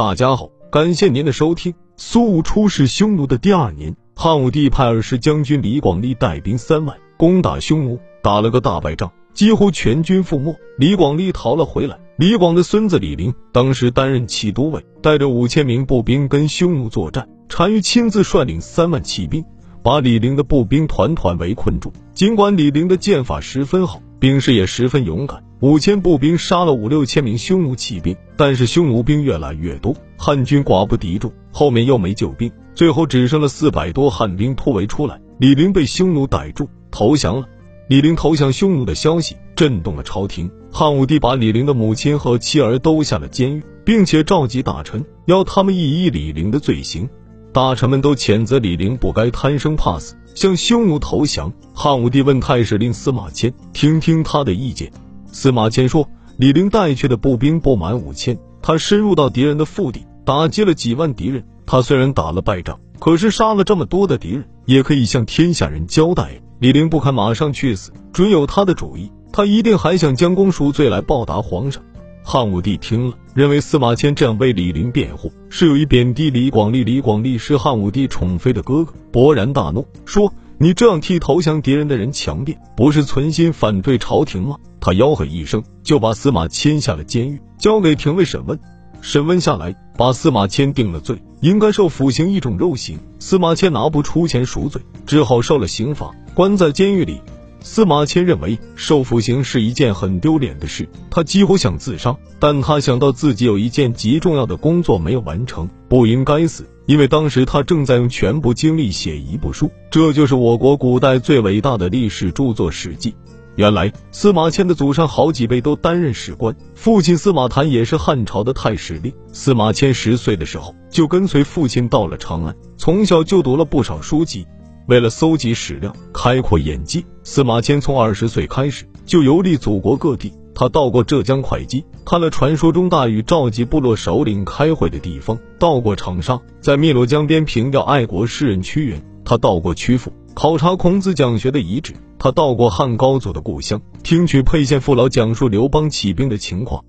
大家好，感谢您的收听。苏武出使匈奴的第二年，汉武帝派二十将军李广利带兵三万攻打匈奴，打了个大败仗，几乎全军覆没。李广利逃了回来。李广的孙子李陵当时担任骑都尉，带着五千名步兵跟匈奴作战。单于亲自率领三万骑兵，把李陵的步兵团团围困住。尽管李陵的剑法十分好，兵士也十分勇敢，五千步兵杀了五六千名匈奴骑兵，但是匈奴兵越来越多，汉军寡不敌众，后面又没救兵，最后只剩了四百多汉兵突围出来。李陵被匈奴逮住，投降了。李陵投降匈奴的消息震动了朝廷，汉武帝把李陵的母亲和妻儿都下了监狱，并且召集大臣，要他们议议李陵的罪行。大臣们都谴责李陵不该贪生怕死，向匈奴投降。汉武帝问太史令司马迁，听听他的意见。司马迁说，李陵带去的步兵不满五千，他深入到敌人的腹地，打击了几万敌人。他虽然打了败仗，可是杀了这么多的敌人，也可以向天下人交代。李陵不肯马上去死，准有他的主意。他一定还想将功赎罪来报答皇上。汉武帝听了，认为司马迁这样为李陵辩护，是有意贬低李广利。李广利是汉武帝宠妃的哥哥，勃然大怒，说：“你这样替投降敌人的人强辩，不是存心反对朝廷吗？”他吆喝一声，就把司马迁下了监狱，交给廷尉审问。审问下来，把司马迁定了罪，应该受腐刑一种肉刑。司马迁拿不出钱赎罪，只好受了刑罚。关在监狱里，司马迁认为受腐刑是一件很丢脸的事，他几乎想自杀。但他想到自己有一件极重要的工作没有完成，不应该死，因为当时他正在用全部精力写一部书，这就是我国古代最伟大的历史著作《史记》。原来司马迁的祖上好几辈都担任史官，父亲司马谈也是汉朝的太史令。司马迁十岁的时候就跟随父亲到了长安，从小就读了不少书籍。为了搜集史料、开阔眼界，司马迁从二十岁开始就游历祖国各地。他到过浙江会稽，看了传说中大禹召集部落首领开会的地方；到过长沙，在汨罗江边凭吊爱国诗人屈原；他到过曲阜，考察孔子讲学的遗址；他到过汉高祖的故乡，听取沛县父老讲述刘邦起兵的情况。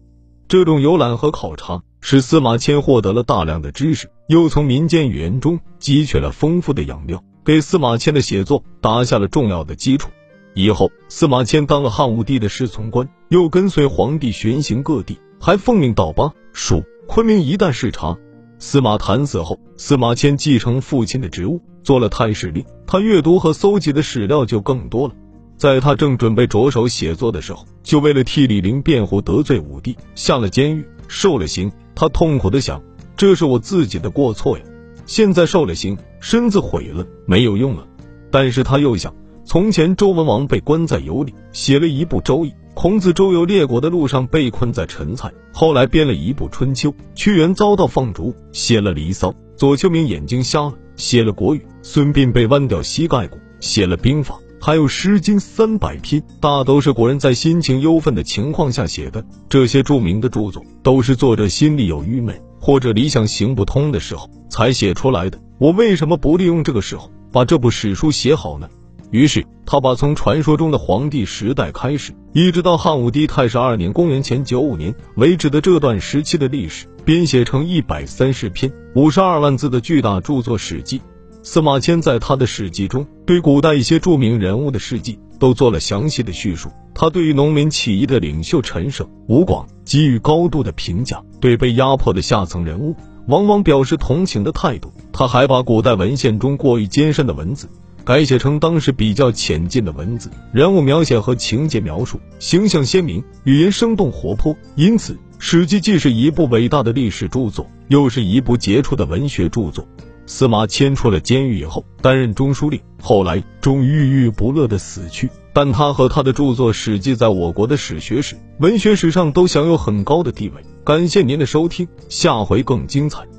这种游览和考察，使司马迁获得了大量的知识，又从民间语言中汲取了丰富的养料。给司马迁的写作打下了重要的基础。以后，司马迁当了汉武帝的侍从官，又跟随皇帝巡行各地，还奉命到巴蜀、昆明一带视察。司马谈死后，司马迁继承父亲的职务，做了太史令。他阅读和搜集的史料就更多了。在他正准备着手写作的时候，就为了替李陵辩护，得罪武帝，下了监狱，受了刑。他痛苦的想：这是我自己的过错呀。现在受了刑，身子毁了，没有用了。但是他又想，从前周文王被关在羑里，写了一部《周易；孔子周游列国的路上被困在陈蔡，后来编了一部《春秋》；屈原遭到放逐，写了《离骚》；左丘明眼睛瞎了，写了《国语》；孙膑被剜掉膝盖骨，写了《兵法》；还有《诗经》三百篇，大都是古人在心情忧愤的情况下写的。这些著名的著作，都是作者心里有郁闷。或者理想行不通的时候才写出来的，我为什么不利用这个时候把这部史书写好呢？于是他把从传说中的黄帝时代开始，一直到汉武帝太始二年（公元前九五年）为止的这段时期的历史，编写成一百三十篇、五十二万字的巨大著作《史记》。司马迁在他的史记中，对古代一些著名人物的事迹都做了详细的叙述。他对于农民起义的领袖陈胜、吴广给予高度的评价，对被压迫的下层人物往往表示同情的态度。他还把古代文献中过于艰深的文字改写成当时比较浅近的文字，人物描写和情节描述形象鲜明，语言生动活泼。因此，《史记》既是一部伟大的历史著作，又是一部杰出的文学著作。司马迁出了监狱以后，担任中书令，后来终郁郁不乐的死去。但他和他的著作《史记》在我国的史学史、文学史上都享有很高的地位。感谢您的收听，下回更精彩。